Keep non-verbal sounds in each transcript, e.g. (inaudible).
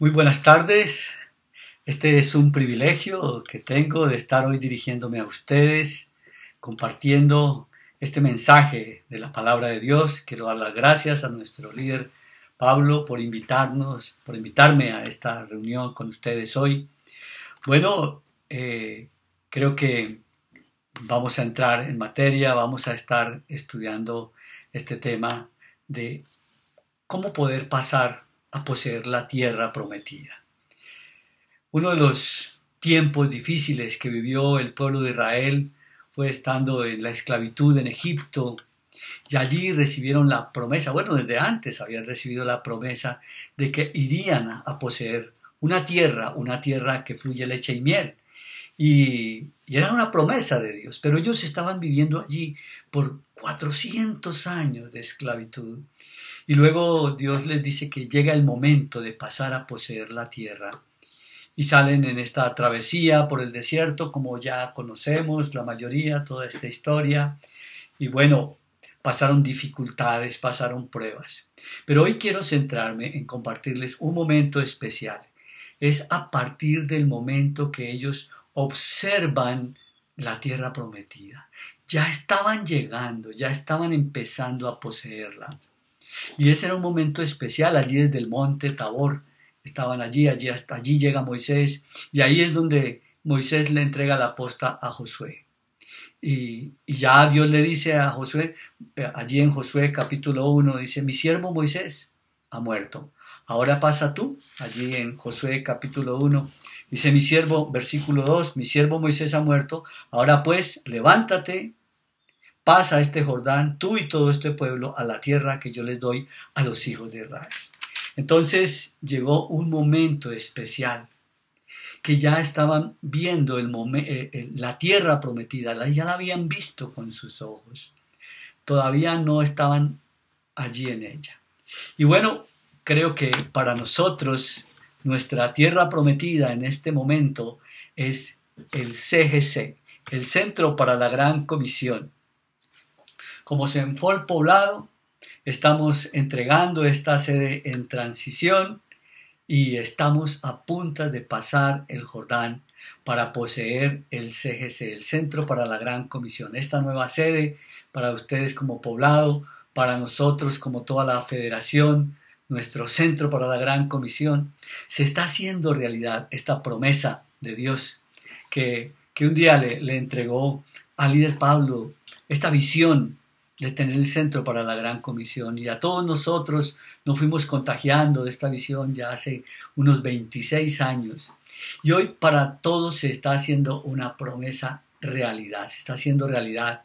Muy buenas tardes. Este es un privilegio que tengo de estar hoy dirigiéndome a ustedes, compartiendo este mensaje de la palabra de Dios. Quiero dar las gracias a nuestro líder Pablo por invitarnos, por invitarme a esta reunión con ustedes hoy. Bueno, eh, creo que vamos a entrar en materia, vamos a estar estudiando este tema de cómo poder pasar a poseer la tierra prometida. Uno de los tiempos difíciles que vivió el pueblo de Israel fue estando en la esclavitud en Egipto y allí recibieron la promesa, bueno, desde antes habían recibido la promesa de que irían a poseer una tierra, una tierra que fluye leche y miel. Y, era una promesa de Dios, pero ellos estaban viviendo allí por 400 años de esclavitud. Y luego Dios les dice que llega el momento de pasar a poseer la tierra. Y salen en esta travesía por el desierto, como ya conocemos la mayoría, toda esta historia. Y bueno, pasaron dificultades, pasaron pruebas. Pero hoy quiero centrarme en compartirles un momento especial. Es a partir del momento que ellos observan la tierra prometida. Ya estaban llegando, ya estaban empezando a poseerla. Y ese era un momento especial allí desde el monte Tabor. Estaban allí, allí allí llega Moisés y ahí es donde Moisés le entrega la posta a Josué. Y, y, ya Dios le dice a Josué, eh, allí en Josué capítulo 1, dice, mi siervo Moisés ha muerto. Ahora pasa tú, allí en Josué capítulo 1, dice mi siervo, versículo 2, mi siervo Moisés ha muerto. Ahora pues, levántate, pasa este Jordán, tú y todo este pueblo, a la tierra que yo les doy a los hijos de Israel. Entonces llegó un momento especial que ya estaban viendo el eh, la tierra prometida, ya la habían visto con sus ojos. Todavía no estaban allí en ella. Y bueno, creo que para nosotros nuestra tierra prometida en este momento es el CGC, el Centro para la Gran Comisión. Como se enfó el poblado, estamos entregando esta sede en transición y estamos a punto de pasar el Jordán para poseer el CGC, el Centro para la Gran Comisión. Esta nueva sede para ustedes como poblado, para nosotros como toda la federación, nuestro Centro para la Gran Comisión, se está haciendo realidad esta promesa de Dios que, que un día le, le entregó al líder Pablo, esta visión de tener el centro para la gran comisión. Y a todos nosotros nos fuimos contagiando de esta visión ya hace unos 26 años. Y hoy para todos se está haciendo una promesa realidad, se está haciendo realidad.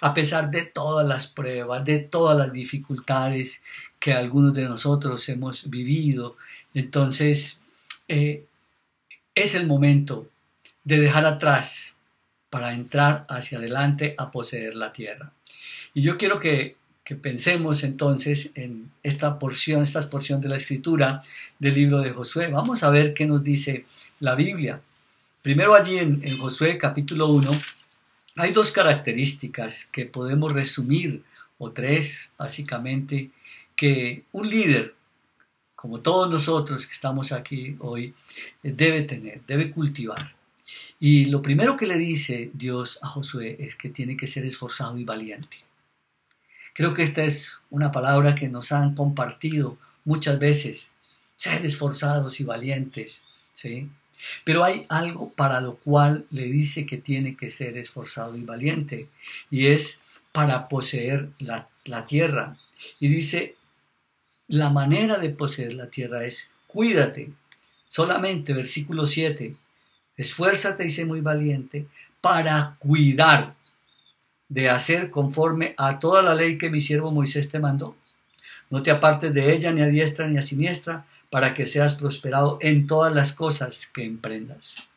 A pesar de todas las pruebas, de todas las dificultades que algunos de nosotros hemos vivido, entonces eh, es el momento de dejar atrás para entrar hacia adelante a poseer la tierra. Y yo quiero que, pensemos entonces en esta porción, esta porción de la escritura del libro de Josué. Vamos a ver qué nos dice la Biblia. Primero allí en, en Josué capítulo 1 hay dos características que podemos resumir, o tres básicamente, que un líder, como todos nosotros que estamos aquí hoy, debe tener, debe cultivar. Y lo primero que le dice Dios a Josué es que tiene que ser esforzado y valiente. Creo que esta es una palabra que nos han compartido muchas veces. Ser esforzados y valientes, ¿sí? Pero hay algo para lo cual le dice que tiene que ser esforzado y valiente, y es para poseer la, la tierra. Y dice, la manera de poseer la tierra es cuídate. Solamente, versículo 7, esfuérzate y sé muy valiente para cuidar de hacer conforme a toda la ley que mi siervo Moisés te mandó. No te apartes de ella ni a diestra ni a siniestra, para que seas prosperado en todas las cosas que emprendas.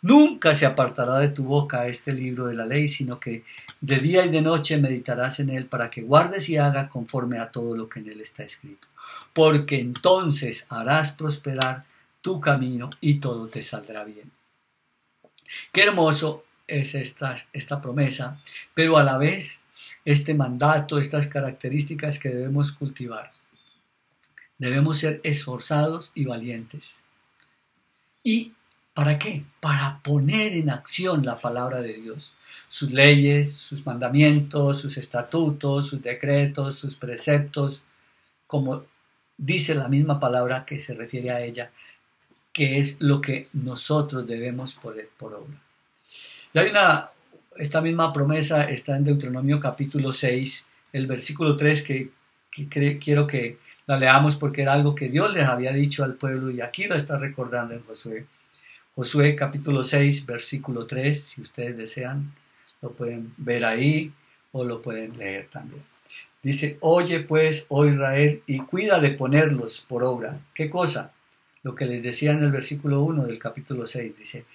Nunca se apartará de tu boca este libro de la ley, sino que de día y de noche meditarás en él para que guardes y hagas conforme a todo lo que en él está escrito. Porque entonces harás prosperar tu camino y todo te saldrá bien. Qué hermoso es esta, esta promesa, pero a la vez este mandato, estas características que debemos cultivar. Debemos ser esforzados y valientes. ¿Y para qué? Para poner en acción la palabra de Dios, sus leyes, sus mandamientos, sus estatutos, sus decretos, sus preceptos, como dice la misma palabra que se refiere a ella, que es lo que nosotros debemos poner por obra. Y hay una, esta misma promesa está en Deuteronomio capítulo 6, el versículo 3, que, quiero que la leamos porque era algo que Dios les había dicho al pueblo y aquí lo está recordando en Josué. Josué capítulo 6, versículo 3, si ustedes desean, lo pueden ver ahí o lo pueden leer también. Dice, oye pues, oh Israel, y cuida de ponerlos por obra. ¿Qué cosa? Lo que les decía en el versículo 1 del capítulo 6, dice,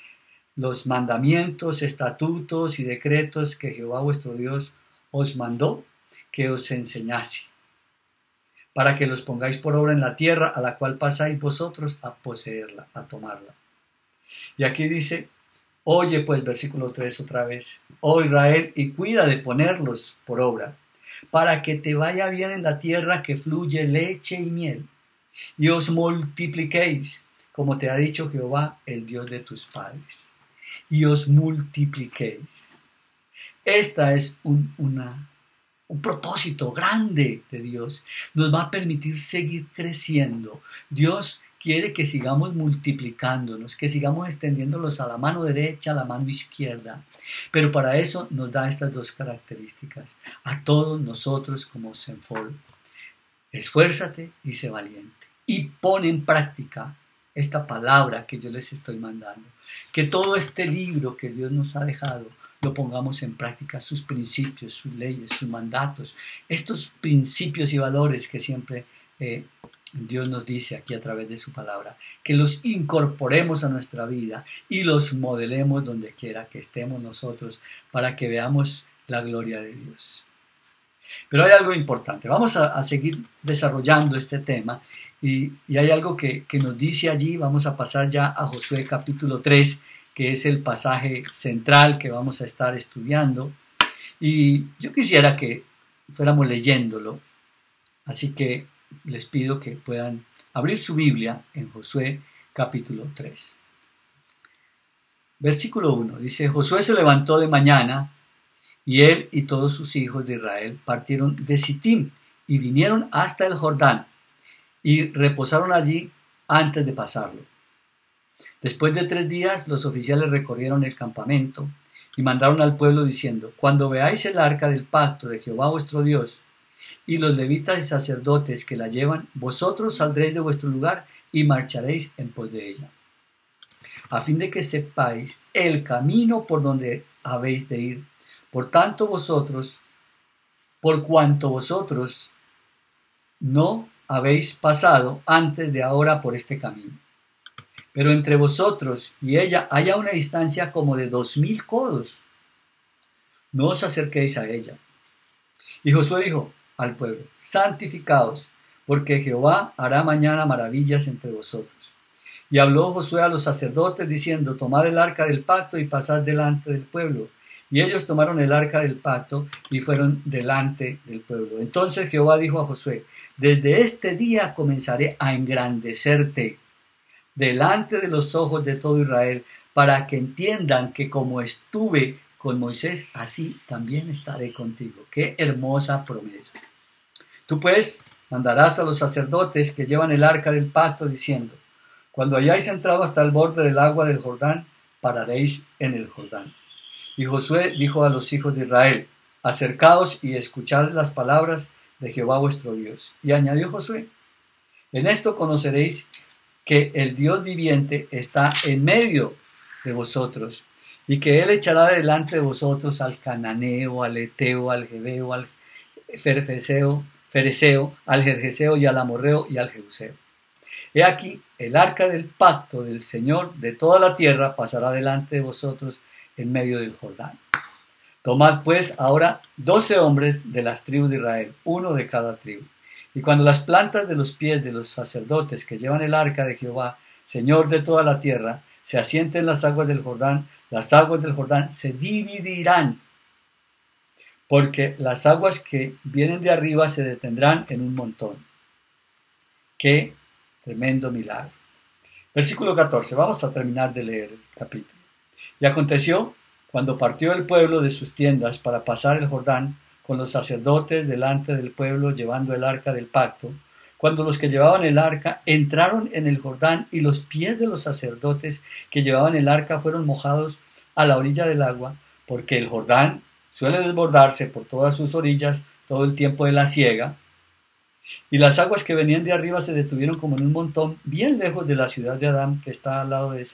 los mandamientos, estatutos y decretos que Jehová vuestro Dios os mandó que os enseñase, para que los pongáis por obra en la tierra a la cual pasáis vosotros a poseerla, a tomarla. Y aquí dice, oye pues versículo 3 otra vez, oh Israel, y cuida de ponerlos por obra, para que te vaya bien en la tierra que fluye leche y miel, y os multipliquéis, como te ha dicho Jehová, el Dios de tus padres, y os multipliquéis. Esta es un, una, un propósito grande de Dios. Nos va a permitir seguir creciendo. Dios quiere que sigamos multiplicándonos, que sigamos extendiéndolos a la mano derecha, a la mano izquierda. Pero para eso nos da estas dos características. A todos nosotros como Senfol. Esfuérzate y sé valiente. Y pon en práctica esta palabra que yo les estoy mandando. Que todo este libro que Dios nos ha dejado lo pongamos en práctica, sus principios, sus leyes, sus mandatos, estos principios y valores que siempre eh, Dios nos dice aquí a través de su palabra, que los incorporemos a nuestra vida y los modelemos donde quiera que estemos nosotros para que veamos la gloria de Dios. Pero hay algo importante, vamos a, seguir desarrollando este tema y, hay algo que, que, nos dice allí, vamos a pasar ya a Josué capítulo 3, que es el pasaje central que vamos a estar estudiando. Y yo quisiera que fuéramos leyéndolo, así que les pido que puedan abrir su Biblia en Josué capítulo 3. Versículo 1 dice, Josué se levantó de mañana y él y todos sus hijos de Israel partieron de Sittim y vinieron hasta el Jordán y reposaron allí antes de pasarlo. Después de tres días los oficiales recorrieron el campamento y mandaron al pueblo diciendo, Cuando veáis el arca del pacto de Jehová vuestro Dios, y los levitas y sacerdotes que la llevan, vosotros saldréis de vuestro lugar y marcharéis en pos de ella, a fin de que sepáis el camino por donde habéis de ir. Por tanto vosotros, por cuanto vosotros no habéis pasado antes de ahora por este camino. Pero entre vosotros y ella haya una distancia como de dos mil codos. No os acerquéis a ella. Y Josué dijo, al pueblo, santificados, porque Jehová hará mañana maravillas entre vosotros. Y habló Josué a los sacerdotes diciendo, tomad el arca del pacto y pasad delante del pueblo. Y ellos tomaron el arca del pacto y fueron delante del pueblo. Entonces Jehová dijo a Josué, desde este día comenzaré a engrandecerte delante de los ojos de todo Israel, para que entiendan que como estuve con Moisés, así también estaré contigo. Qué hermosa promesa. Tú pues mandarás a los sacerdotes que llevan el arca del pacto diciendo, cuando hayáis entrado hasta el borde del agua del Jordán, pararéis en el Jordán. Y Josué dijo a los hijos de Israel, acercaos y escuchad las palabras de Jehová vuestro Dios. Y añadió Josué, en esto conoceréis que el Dios viviente está en medio de vosotros y que él echará delante de vosotros al cananeo, al eteo, al jebeo, al ferfeseo, fereceo, al jerjeseo y al amorreo y al jeuseo. He aquí, el arca del pacto del Señor de toda la tierra pasará delante de vosotros en medio del Jordán. Tomad pues ahora doce hombres de las tribus de Israel, uno de cada tribu. Y cuando las plantas de los pies de los sacerdotes que llevan el arca de Jehová, Señor de toda la tierra, se asienten las aguas del Jordán, las aguas del Jordán se dividirán, porque las aguas que vienen de arriba se detendrán en un montón. Qué tremendo milagro. Versículo 14. Vamos a terminar de leer el capítulo. Y aconteció, cuando partió el pueblo de sus tiendas para pasar el Jordán, con los sacerdotes delante del pueblo llevando el arca del pacto, cuando los que llevaban el arca entraron en el Jordán y los pies de los sacerdotes que llevaban el arca fueron mojados a la orilla del agua, porque el Jordán suele desbordarse por todas sus orillas todo el tiempo de la siega, y las aguas que venían de arriba se detuvieron como en un montón bien lejos de la ciudad de Adán, que está al lado de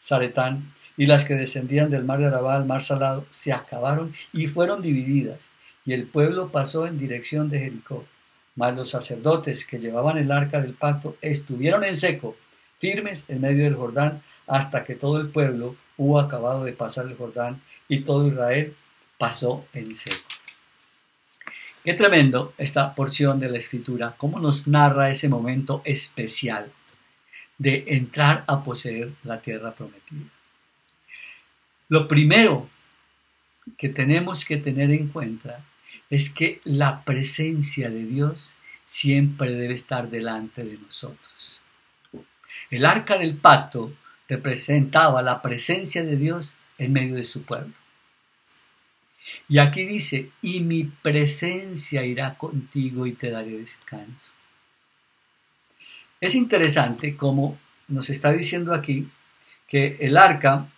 Zaretán, y las que descendían del mar de Arabá al mar salado se acabaron y fueron divididas, y el pueblo pasó en dirección de Jericó. Mas los sacerdotes que llevaban el arca del pacto estuvieron en seco, firmes en medio del Jordán, hasta que todo el pueblo hubo acabado de pasar el Jordán y todo Israel pasó en seco. Qué tremendo esta porción de la escritura, cómo nos narra ese momento especial de entrar a poseer la tierra prometida. Lo primero que tenemos que tener en cuenta es que la presencia de Dios siempre debe estar delante de nosotros. El arca del pacto representaba la presencia de Dios en medio de su pueblo. Y aquí dice, y mi presencia irá contigo y te daré descanso. Es interesante como nos está diciendo aquí que el arca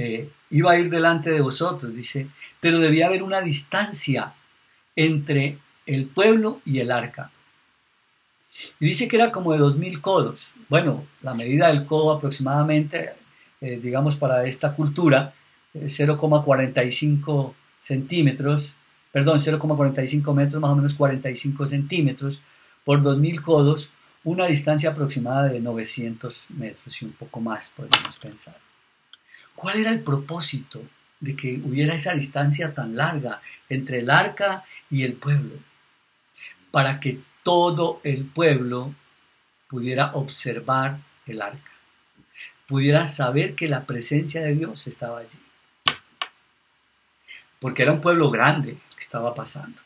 eh, iba a ir delante de vosotros, dice, pero debía haber una distancia entre el pueblo y el arca. Y dice que era como de dos mil codos. Bueno, la medida del codo aproximadamente, eh, digamos, para esta cultura, 0,45 centímetros, perdón, 0,45 metros, más o menos 45 centímetros, por 2.000 codos, una distancia aproximada de 900 metros y un poco más, podemos pensar. ¿Cuál era el propósito de que hubiera esa distancia tan larga entre el arca y el pueblo? Para que todo el pueblo pudiera observar el arca, pudiera saber que la presencia de Dios estaba allí porque era un pueblo grande que estaba pasando.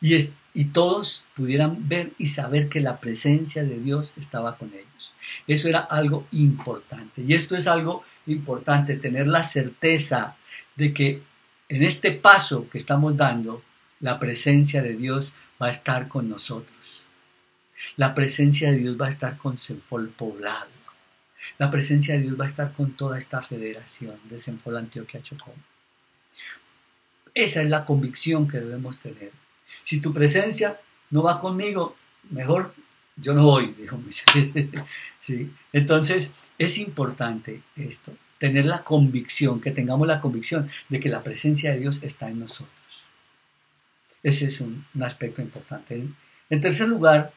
Y, y todos pudieran ver y saber que la presencia de Dios estaba con ellos. Eso era algo importante. Y esto es algo importante, tener la certeza de que en este paso que estamos dando, la presencia de Dios va a estar con nosotros. La presencia de Dios va a estar con el Poblado. La presencia de Dios va a estar con toda esta federación de Senfol Antioquia Chocó. Esa es la convicción que debemos tener. Si tu presencia no va conmigo, mejor yo no voy, dijo. (laughs) Entonces, es importante esto, tener la convicción, que tengamos la convicción de que la presencia de Dios está en nosotros. Ese es un, aspecto importante. En tercer lugar,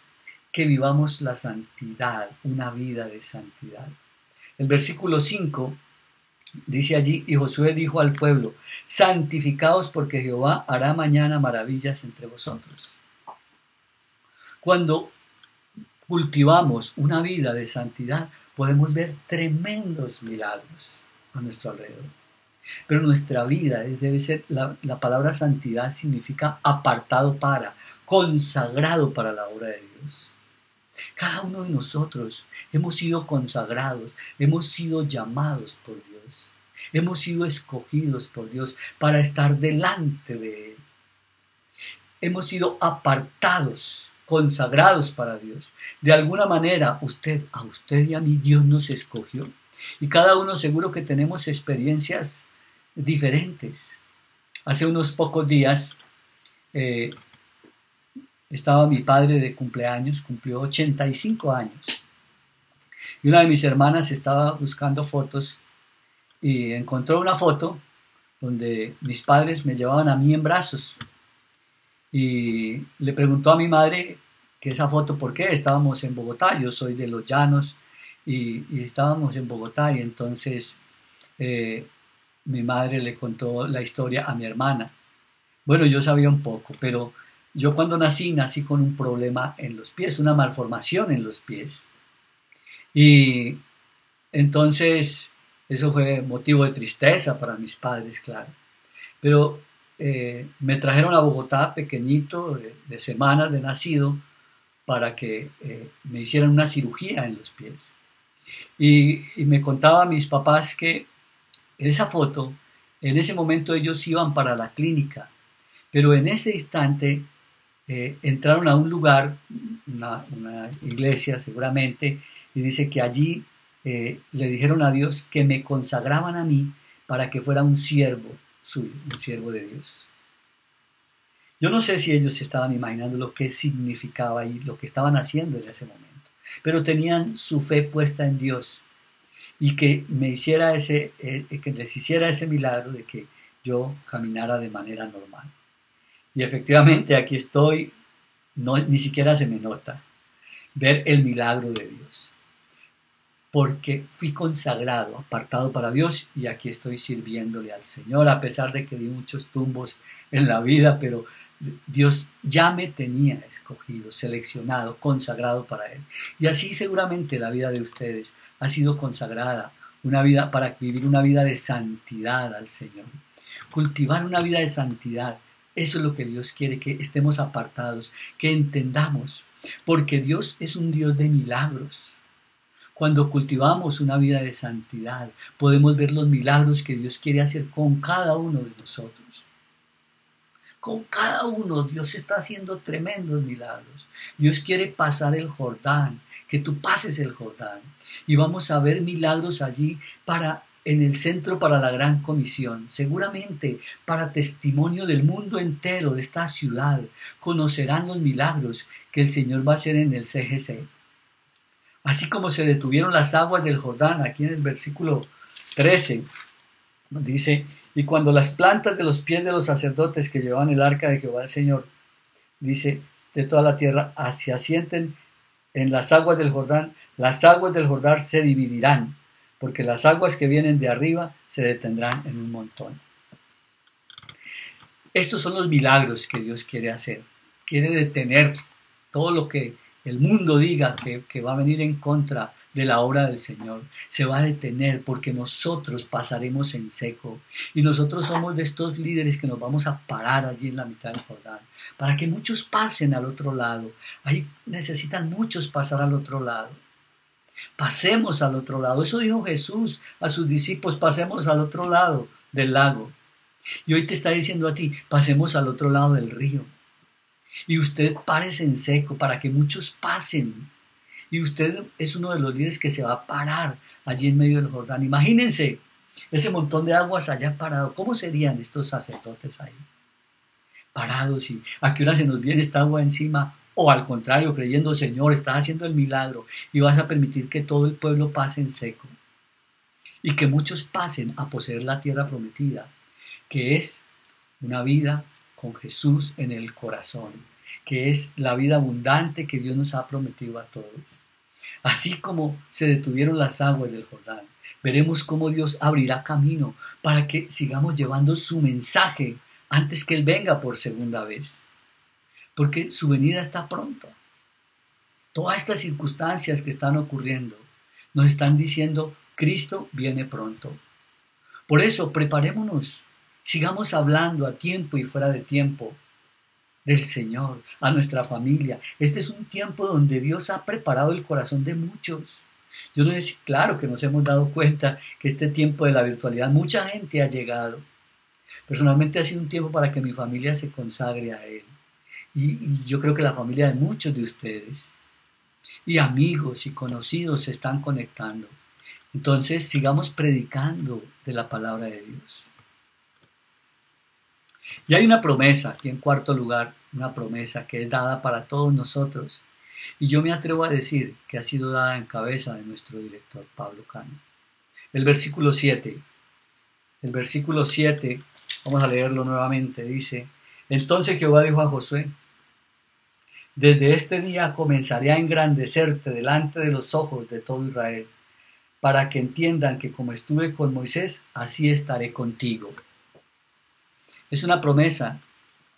que vivamos la santidad, una vida de santidad. El versículo 5 dice allí, y Josué dijo al pueblo, santificaos porque Jehová hará mañana maravillas entre vosotros. Cuando cultivamos una vida de santidad, podemos ver tremendos milagros a nuestro alrededor. Pero nuestra vida debe ser, la, la palabra santidad significa apartado para, consagrado para la obra de Dios. Cada uno de nosotros hemos sido consagrados, hemos sido llamados por Dios. Hemos sido escogidos por Dios para estar delante de Él. Hemos sido apartados, consagrados para Dios. De alguna manera, usted, a usted y a mí, Dios nos escogió. Y cada uno seguro que tenemos experiencias diferentes. Hace unos pocos días eh, estaba mi padre de cumpleaños, cumplió 85 años. Y una de mis hermanas estaba buscando fotos y encontró una foto donde mis padres me llevaban a mí en brazos y le preguntó a mi madre que esa foto por qué estábamos en Bogotá, yo soy de los llanos y, estábamos en Bogotá y entonces eh, mi madre le contó la historia a mi hermana. Bueno, yo sabía un poco, pero yo cuando nací nací con un problema en los pies, una malformación en los pies. Y entonces eso fue motivo de tristeza para mis padres, claro. Pero eh, me trajeron a Bogotá pequeñito, de, semanas de nacido, para que eh, me hicieran una cirugía en los pies. Y, me contaba a mis papás que esa foto, en ese momento ellos iban para la clínica, pero en ese instante eh, entraron a un lugar, una, iglesia seguramente, y dice que allí le dijeron a Dios que me consagraban a mí para que fuera un siervo un siervo de Dios. Yo no sé si ellos estaban imaginando lo que significaba y lo que estaban haciendo en ese momento, pero tenían su fe puesta en Dios y que me hiciera ese, eh, que les hiciera ese milagro de que yo caminara de manera normal. Y efectivamente aquí estoy, no, ni siquiera se me nota ver el milagro de Dios. Porque fui consagrado, apartado para Dios y aquí estoy sirviéndole al Señor, a pesar de que di muchos tumbos en la vida, pero Dios ya me tenía escogido, seleccionado, consagrado para Él. Y así seguramente la vida de ustedes ha sido consagrada, una vida para vivir una vida de santidad al Señor. Cultivar una vida de santidad. Eso es lo que Dios quiere, que estemos apartados, que entendamos, porque Dios es un Dios de milagros. Cuando cultivamos una vida de santidad, podemos ver los milagros que Dios quiere hacer con cada uno de nosotros. Con cada uno Dios está haciendo tremendos milagros. Dios quiere pasar el Jordán, que tú pases el Jordán. Y vamos a ver milagros allí para en el centro para la gran comisión, seguramente para testimonio del mundo entero de esta ciudad, conocerán los milagros que el Señor va a hacer en el CGC. Así como se detuvieron las aguas del Jordán, aquí en el versículo 13, dice, y cuando las plantas de los pies de los sacerdotes que llevaban el arca de Jehová el Señor, dice, de toda la tierra, se asienten en las aguas del Jordán, las aguas del Jordán se dividirán, porque las aguas que vienen de arriba se detendrán en un montón. Estos son los milagros que Dios quiere hacer. Quiere detener todo lo que el mundo diga que, que va a venir en contra de la obra del Señor se va a detener porque nosotros pasaremos en seco y nosotros somos de estos líderes que nos vamos a parar allí en la mitad del Jordán para que muchos pasen al otro lado. Ahí necesitan muchos pasar al otro lado. Pasemos al otro lado. Eso dijo Jesús a sus discípulos, pasemos al otro lado del lago. Y hoy te está diciendo a ti, pasemos al otro lado del río. Y usted párese en seco para que muchos pasen y usted es uno de los líderes que se va a parar allí en medio del Jordán. Imagínense ese montón de aguas allá parado. ¿Cómo serían estos sacerdotes ahí? Parados y a qué hora se nos viene esta agua encima. O al contrario, creyendo, Señor, estás haciendo el milagro y vas a permitir que todo el pueblo pase en seco. Y que muchos pasen a poseer la tierra prometida, que es una vida con Jesús en el corazón, que es la vida abundante que Dios nos ha prometido a todos. Así como se detuvieron las aguas del Jordán, veremos cómo Dios abrirá camino para que sigamos llevando su mensaje antes que Él venga por segunda vez. Porque su venida está pronto. Todas estas circunstancias que están ocurriendo nos están diciendo, Cristo viene pronto. Por eso, preparémonos, sigamos hablando a tiempo y fuera de tiempo del Señor, a nuestra familia. Este es un tiempo donde Dios ha preparado el corazón de muchos. Yo no es claro que nos hemos dado cuenta que este tiempo de la virtualidad mucha gente ha llegado. Personalmente ha sido un tiempo para que mi familia se consagre a Él. Y, y yo creo que la familia de muchos de ustedes y amigos y conocidos se están conectando. Entonces sigamos predicando de la palabra de Dios. Y hay una promesa, aquí en cuarto lugar, una promesa que es dada para todos nosotros. Y yo me atrevo a decir que ha sido dada en cabeza de nuestro director Pablo Cano. El versículo 7. El versículo 7, vamos a leerlo nuevamente, dice, entonces Jehová dijo a Josué, desde este día comenzaré a engrandecerte delante de los ojos de todo Israel, para que entiendan que como estuve con Moisés, así estaré contigo. Es una promesa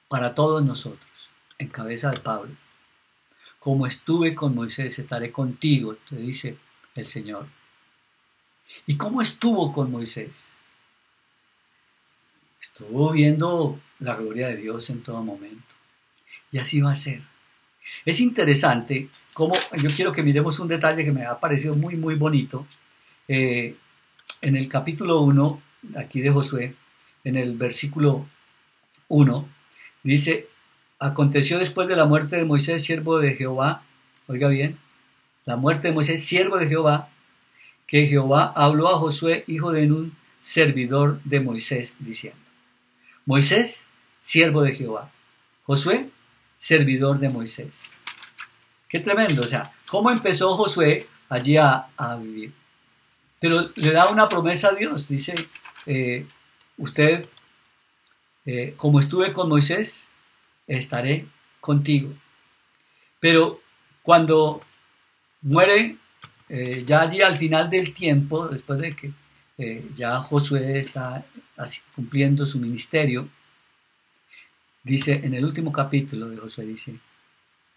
para todos nosotros, en cabeza de Pablo. Como estuve con Moisés, estaré contigo, te dice el Señor. ¿Y cómo estuvo con Moisés? Estuvo viendo la gloria de Dios en todo momento. Y así va a ser. Es interesante cómo, yo quiero que miremos un detalle que me ha parecido muy, muy bonito. Eh, en el capítulo 1, aquí de Josué, en el versículo 1, dice, aconteció después de la muerte de Moisés, siervo de Jehová, oiga bien, la muerte de Moisés, siervo de Jehová, que Jehová habló a Josué, hijo de Nun, servidor de Moisés, diciendo, Moisés, siervo de Jehová, Josué, servidor de Moisés. Qué tremendo, o sea, ¿cómo empezó Josué allí a, vivir? Pero le da una promesa a Dios, dice, eh, usted, eh, como estuve con Moisés, estaré contigo. Pero cuando muere, eh, ya allí al final del tiempo, después de que ya Josué está cumpliendo su ministerio, Dice en el último capítulo de Josué, dice,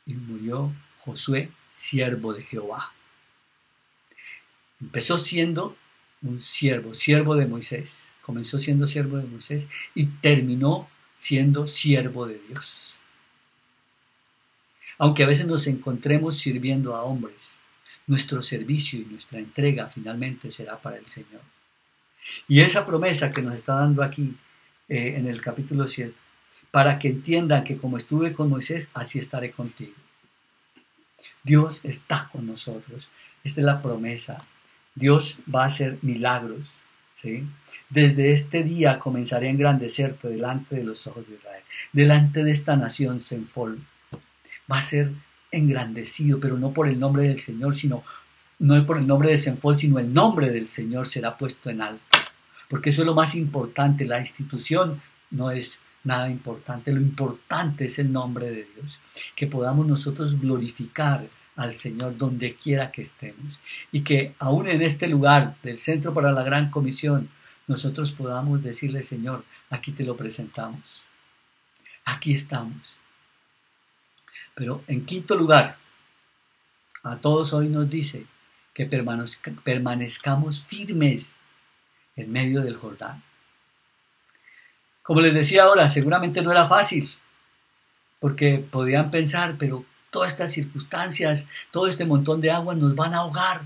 y murió Josué, siervo de Jehová. Empezó siendo un siervo, siervo de Moisés. Comenzó siendo siervo de Moisés y terminó siendo siervo de Dios. Aunque a veces nos encontremos sirviendo a hombres, nuestro servicio y nuestra entrega finalmente será para el Señor. Y esa promesa que nos está dando aquí eh, en el capítulo 7 para que entiendan que como estuve con Moisés, así estaré contigo. Dios está con nosotros. Esta es la promesa. Dios va a hacer milagros. Desde este día comenzaré a engrandecerte delante de los ojos de Israel, delante de esta nación Senfol. Va a ser engrandecido, pero no por el nombre del Señor, sino no por el nombre de Senfol, sino el nombre del Señor será puesto en alto. Porque eso es lo más importante. La institución no es nada importante. Lo importante es el nombre de Dios. Que podamos nosotros glorificar al Señor donde quiera que estemos. Y que aún en este lugar del Centro para la Gran Comisión, nosotros podamos decirle, Señor, aquí te lo presentamos. Aquí estamos. Pero en quinto lugar, a todos hoy nos dice que permanezcamos firmes en medio del Jordán. Como les decía ahora, seguramente no era fácil, porque podían pensar, pero todas estas circunstancias, todo este montón de agua nos van a ahogar.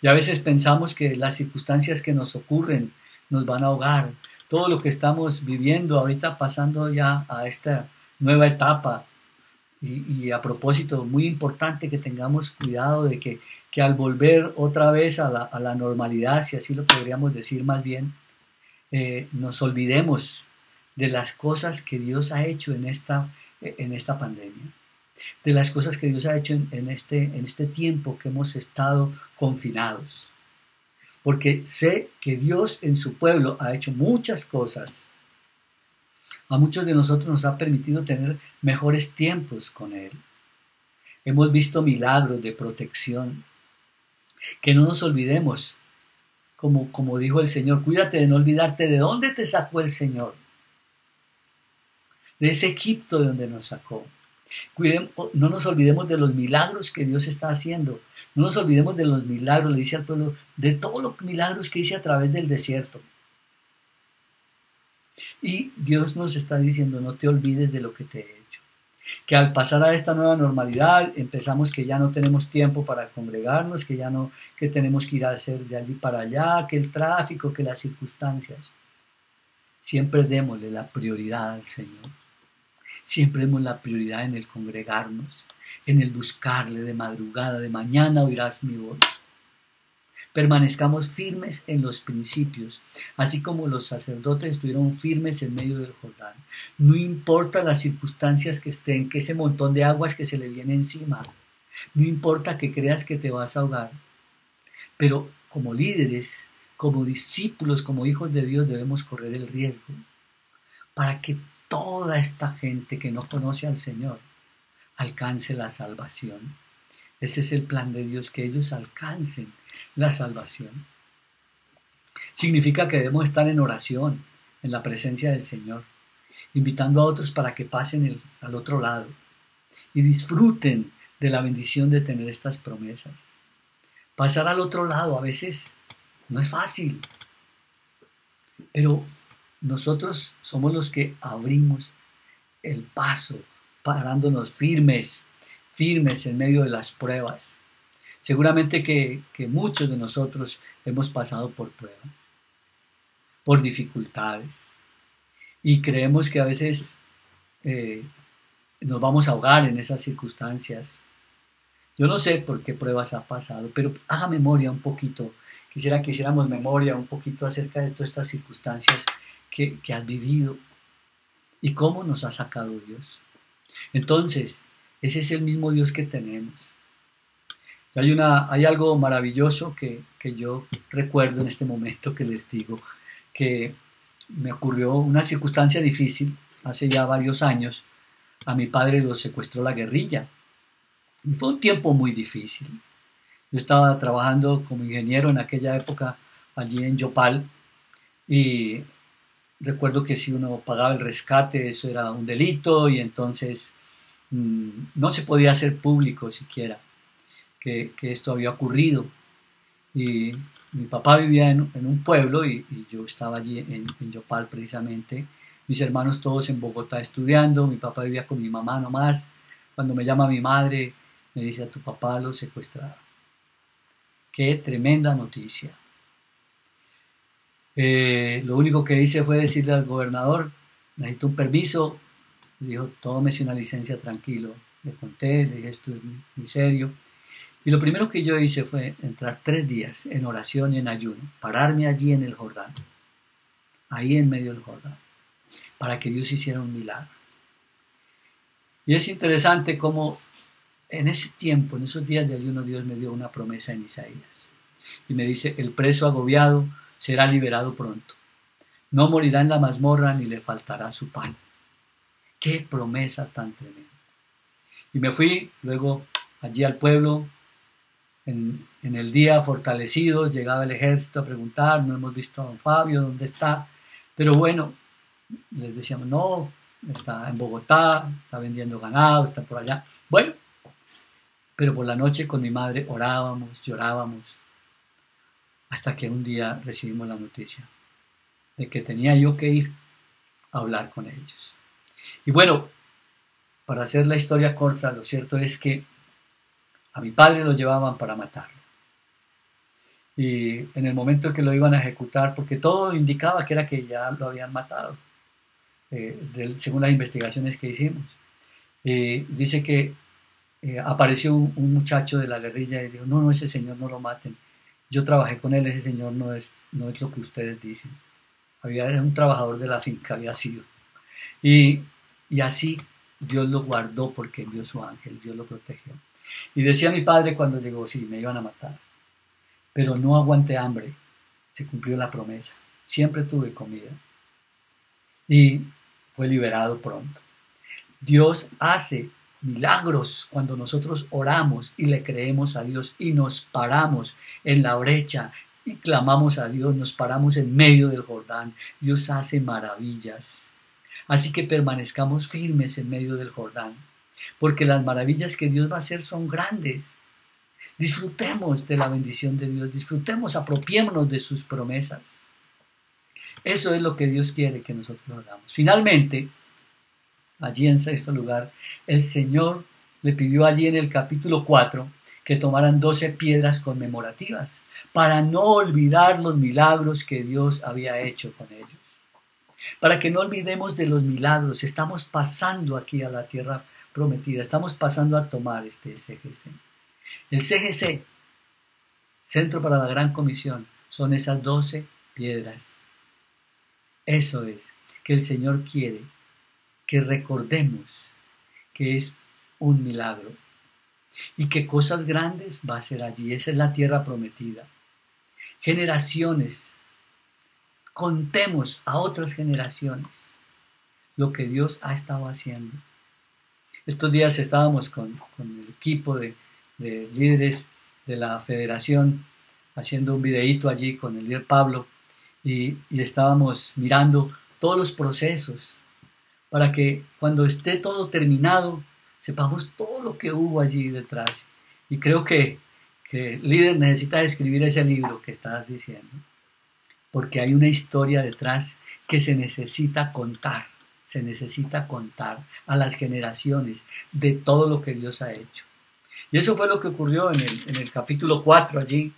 Y a veces pensamos que las circunstancias que nos ocurren nos van a ahogar. Todo lo que estamos viviendo ahorita pasando ya a esta nueva etapa. Y, a propósito, muy importante que tengamos cuidado de que, que al volver otra vez a la, normalidad, si así lo podríamos decir más bien, eh, nos olvidemos de las cosas que Dios ha hecho en esta, en esta pandemia, de las cosas que Dios ha hecho en, este, en este tiempo que hemos estado confinados. Porque sé que Dios en su pueblo ha hecho muchas cosas. A muchos de nosotros nos ha permitido tener mejores tiempos con Él. Hemos visto milagros de protección. Que no nos olvidemos como, dijo el Señor, cuídate de no olvidarte de dónde te sacó el Señor. De ese Egipto de donde nos sacó. No nos olvidemos de los milagros que Dios está haciendo. No nos olvidemos de los milagros, le dice al pueblo, de todos los milagros que hice a través del desierto. Y Dios nos está diciendo, no te olvides de lo que te he que al pasar a esta nueva normalidad empezamos que ya no tenemos tiempo para congregarnos, que ya no, que tenemos que ir a hacer de allí para allá, que el tráfico, que las circunstancias. Siempre démosle la prioridad al Señor. Siempre demos la prioridad en el congregarnos, en el buscarle de madrugada, de mañana oirás mi voz permanezcamos firmes en los principios, así como los sacerdotes estuvieron firmes en medio del Jordán. No importa las circunstancias que estén, que ese montón de aguas que se le viene encima, no importa que creas que te vas a ahogar, pero como líderes, como discípulos, como hijos de Dios debemos correr el riesgo para que toda esta gente que no conoce al Señor alcance la salvación. Ese es el plan de Dios, que ellos alcancen la salvación. Significa que debemos estar en oración, en la presencia del Señor, invitando a otros para que pasen al otro lado y disfruten de la bendición de tener estas promesas. Pasar al otro lado a veces no es fácil, pero nosotros somos los que abrimos el paso, parándonos firmes firmes en medio de las pruebas. Seguramente que, muchos de nosotros hemos pasado por pruebas, por dificultades, y creemos que a veces eh, nos vamos a ahogar en esas circunstancias. Yo no sé por qué pruebas ha pasado, pero haga memoria un poquito. Quisiera que hiciéramos memoria un poquito acerca de todas estas circunstancias que, que has vivido y cómo nos ha sacado Dios. Entonces, ese es el mismo Dios que tenemos. Hay, una, hay algo maravilloso que, yo recuerdo en este momento que les digo, que me ocurrió una circunstancia difícil hace ya varios años. A mi padre lo secuestró la guerrilla. Y fue un tiempo muy difícil. Yo estaba trabajando como ingeniero en aquella época allí en Yopal y recuerdo que si uno pagaba el rescate eso era un delito y entonces mm, no se podía hacer público siquiera que, esto había ocurrido. Y mi papá vivía en, un pueblo y, yo estaba allí en, Yopal precisamente. Mis hermanos todos en Bogotá estudiando, mi papá vivía con mi mamá nomás. Cuando me llama mi madre, me dice a tu papá lo secuestraron. Qué tremenda noticia. Eh, lo único que hice fue decirle al gobernador, necesito un permiso. Dijo, tómese una licencia tranquilo. Le conté, le dije, esto es muy serio. Y lo primero que yo hice fue entrar tres días en oración y en ayuno, pararme allí en el Jordán, ahí en medio del Jordán, para que Dios hiciera un milagro. Y es interesante cómo en ese tiempo, en esos días de ayuno, Dios me dio una promesa en Isaías. Y me dice, el preso agobiado será liberado pronto. No morirá en la mazmorra ni le faltará su pan. Qué promesa tan tremenda. Y me fui luego allí al pueblo, en, el día fortalecidos, llegaba el ejército a preguntar, no hemos visto a don Fabio, ¿dónde está? Pero bueno, les decíamos, no, está en Bogotá, está vendiendo ganado, está por allá. Bueno, pero por la noche con mi madre orábamos, llorábamos, hasta que un día recibimos la noticia de que tenía yo que ir a hablar con ellos. Y bueno, para hacer la historia corta, lo cierto es que a mi padre lo llevaban para matarlo. Y en el momento en que lo iban a ejecutar, porque todo indicaba que era que ya lo habían matado, eh, según las investigaciones que hicimos. dice que eh, apareció un, muchacho de la guerrilla y dijo, no, no, ese señor no lo maten. Yo trabajé con él, ese señor no es, no es lo que ustedes dicen. Había era un trabajador de la finca, había sido. Y, y así Dios lo guardó porque envió su ángel, Dios lo protegió. Y decía mi padre cuando llegó, sí, me iban a matar. Pero no aguanté hambre. Se cumplió la promesa. Siempre tuve comida. Y fue liberado pronto. Dios hace milagros cuando nosotros oramos y le creemos a Dios y nos paramos en la brecha y clamamos a Dios, nos paramos en medio del Jordán. Dios hace maravillas. Así que permanezcamos firmes en medio del Jordán porque las maravillas que Dios va a hacer son grandes. Disfrutemos de la bendición de Dios, disfrutemos, apropiémonos de sus promesas. Eso es lo que Dios quiere que nosotros hagamos. Finalmente, allí en sexto lugar, el Señor le pidió allí en el capítulo 4 que tomaran doce piedras conmemorativas para no olvidar los milagros que Dios había hecho con ellos. Para que no olvidemos de los milagros, estamos pasando aquí a la tierra prometida. Estamos pasando a tomar este CGC. El CGC, Centro para la Gran Comisión, son esas doce piedras. Eso es, que el Señor quiere que recordemos que es un milagro y que cosas grandes va a ser allí. Esa es la tierra prometida. Generaciones, contemos a otras generaciones lo que Dios ha estado haciendo. Estos días estábamos con, el equipo de, líderes de la federación haciendo un videíto allí con el líder Pablo y, estábamos mirando todos los procesos para que cuando esté todo terminado sepamos todo lo que hubo allí detrás. Y creo que, que el líder necesita escribir ese libro que estás diciendo, porque hay una historia detrás que se necesita contar se necesita contar a las generaciones de todo lo que Dios ha hecho. Y eso fue lo que ocurrió en el, en el capítulo 4 allí.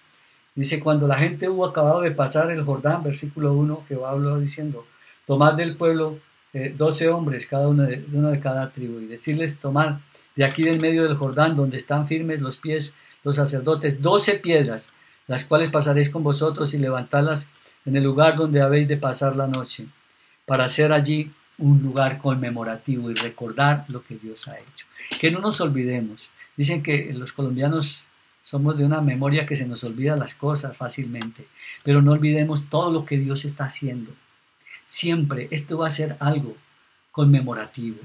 Dice, cuando la gente hubo acabado de pasar el Jordán, versículo 1, que va hablando diciendo, tomad del pueblo eh, doce hombres, cada uno de, cada tribu, y decirles, tomad de aquí del medio del Jordán, donde están firmes los pies los sacerdotes, doce piedras, las cuales pasaréis con vosotros y levantadlas en el lugar donde habéis de pasar la noche, para hacer allí un lugar conmemorativo y recordar lo que Dios ha hecho. Que no nos olvidemos. Dicen que los colombianos somos de una memoria que se nos olvida las cosas fácilmente, pero no olvidemos todo lo que Dios está haciendo. Siempre esto va a ser algo conmemorativo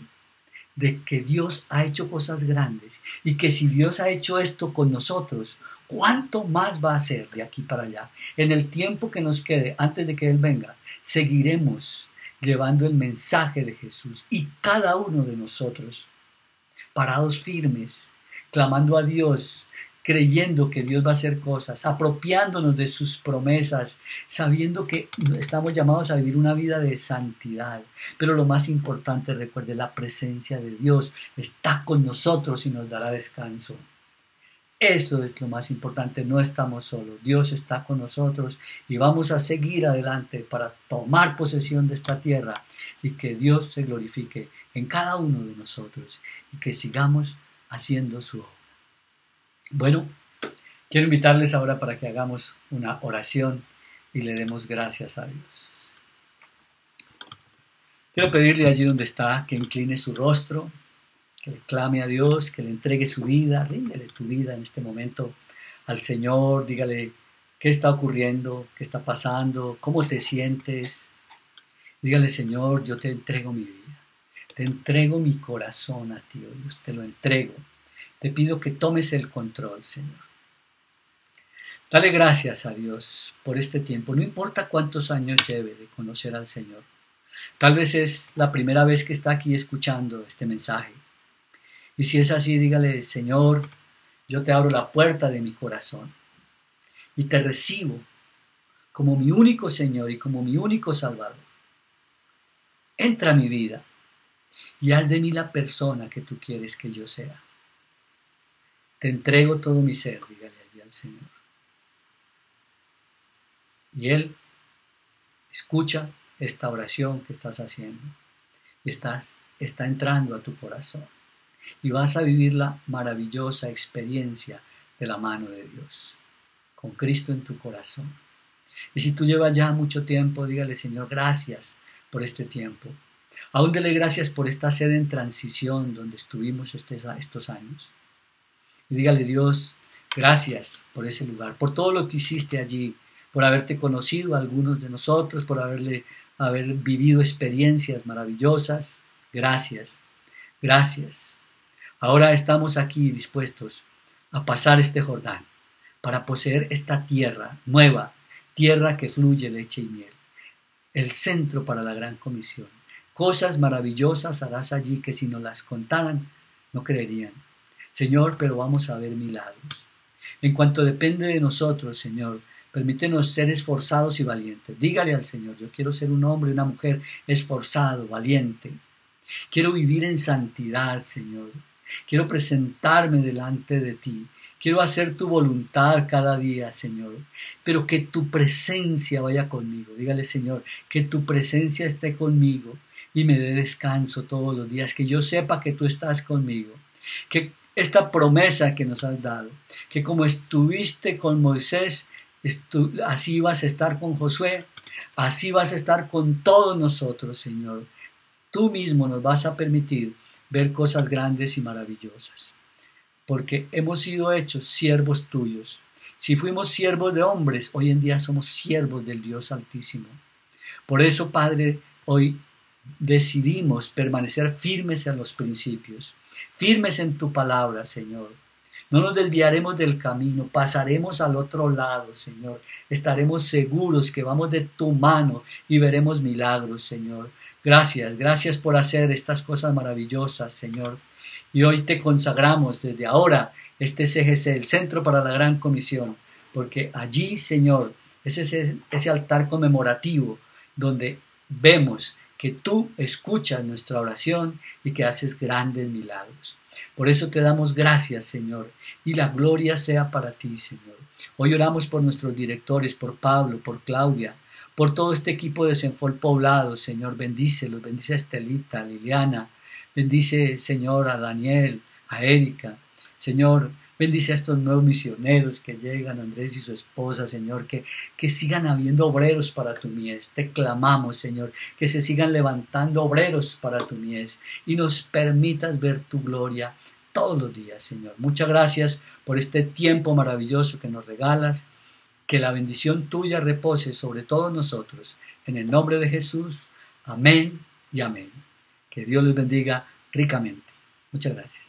de que Dios ha hecho cosas grandes y que si Dios ha hecho esto con nosotros, ¿cuánto más va a hacer de aquí para allá? En el tiempo que nos quede antes de que Él venga, seguiremos llevando el mensaje de Jesús y cada uno de nosotros, parados firmes, clamando a Dios, creyendo que Dios va a hacer cosas, apropiándonos de sus promesas, sabiendo que estamos llamados a vivir una vida de santidad. Pero lo más importante, recuerde, la presencia de Dios está con nosotros y nos dará descanso. Eso es lo más importante, no estamos solos, Dios está con nosotros y vamos a seguir adelante para tomar posesión de esta tierra y que Dios se glorifique en cada uno de nosotros y que sigamos haciendo su obra. Bueno, quiero invitarles ahora para que hagamos una oración y le demos gracias a Dios. Quiero pedirle allí donde está que incline su rostro que le clame a Dios, que le entregue su vida, ríndele tu vida en este momento al Señor, dígale qué está ocurriendo, qué está pasando, cómo te sientes. Dígale, Señor, yo te entrego mi vida, te entrego mi corazón a ti, Dios, te lo entrego. Te pido que tomes el control, Señor. Dale gracias a Dios por este tiempo, no importa cuántos años lleve de conocer al Señor. Tal vez es la primera vez que está aquí escuchando este mensaje. Y si es así, dígale, Señor, yo te abro la puerta de mi corazón y te recibo como mi único Señor y como mi único Salvador. Entra a mi vida y haz de mí la persona que tú quieres que yo sea. Te entrego todo mi ser, dígale allí al Señor. Y Él escucha esta oración que estás haciendo y estás, está entrando a tu corazón y vas a vivir la maravillosa experiencia de la mano de Dios, con Cristo en tu corazón. Y si tú llevas ya mucho tiempo, dígale, Señor, gracias por este tiempo. Aún dele gracias por esta sede en transición donde estuvimos este, estos años. Y dígale, Dios, gracias por ese lugar, por todo lo que hiciste allí, por haberte conocido a algunos de nosotros, por haberle, haber vivido experiencias maravillosas. Gracias, gracias. Ahora estamos aquí dispuestos a pasar este Jordán para poseer esta tierra nueva, tierra que fluye leche y miel, el centro para la gran comisión. Cosas maravillosas harás allí que si no las contaran no creerían. Señor, pero vamos a ver milagros. En cuanto depende de nosotros, Señor, permítenos ser esforzados y valientes. Dígale al Señor, yo quiero ser un hombre una mujer esforzado, valiente. Quiero vivir en santidad, Señor. Quiero presentarme delante de ti. Quiero hacer tu voluntad cada día, Señor. Pero que tu presencia vaya conmigo. Dígale, Señor, que tu presencia esté conmigo y me dé descanso todos los días. Que yo sepa que tú estás conmigo. Que esta promesa que nos has dado, que como estuviste con Moisés, así vas a estar con Josué, así vas a estar con todos nosotros, Señor. Tú mismo nos vas a permitir ver cosas grandes y maravillosas, porque hemos sido hechos siervos tuyos. Si fuimos siervos de hombres, hoy en día somos siervos del Dios Altísimo. Por eso, Padre, hoy decidimos permanecer firmes en los principios, firmes en tu palabra, Señor. No nos desviaremos del camino, pasaremos al otro lado, Señor. Estaremos seguros que vamos de tu mano y veremos milagros, Señor. Gracias, gracias por hacer estas cosas maravillosas, Señor. Y hoy te consagramos desde ahora este CGC, el Centro para la Gran Comisión, porque allí, Señor, es ese, ese altar conmemorativo donde vemos que tú escuchas nuestra oración y que haces grandes milagros. Por eso te damos gracias, Señor, y la gloria sea para ti, Señor. Hoy oramos por nuestros directores, por Pablo, por Claudia, por todo este equipo de Senfol Poblado, Señor, bendícelos, bendice a Estelita, a Liliana, bendice, Señor, a Daniel, a Erika, Señor, bendice a estos nuevos misioneros que llegan, Andrés y su esposa, Señor, que, que sigan habiendo obreros para tu mies. Te clamamos, Señor, que se sigan levantando obreros para tu mies y nos permitas ver tu gloria todos los días, Señor. Muchas gracias por este tiempo maravilloso que nos regalas. Que la bendición tuya repose sobre todos nosotros. En el nombre de Jesús. Amén y amén. Que Dios les bendiga ricamente. Muchas gracias.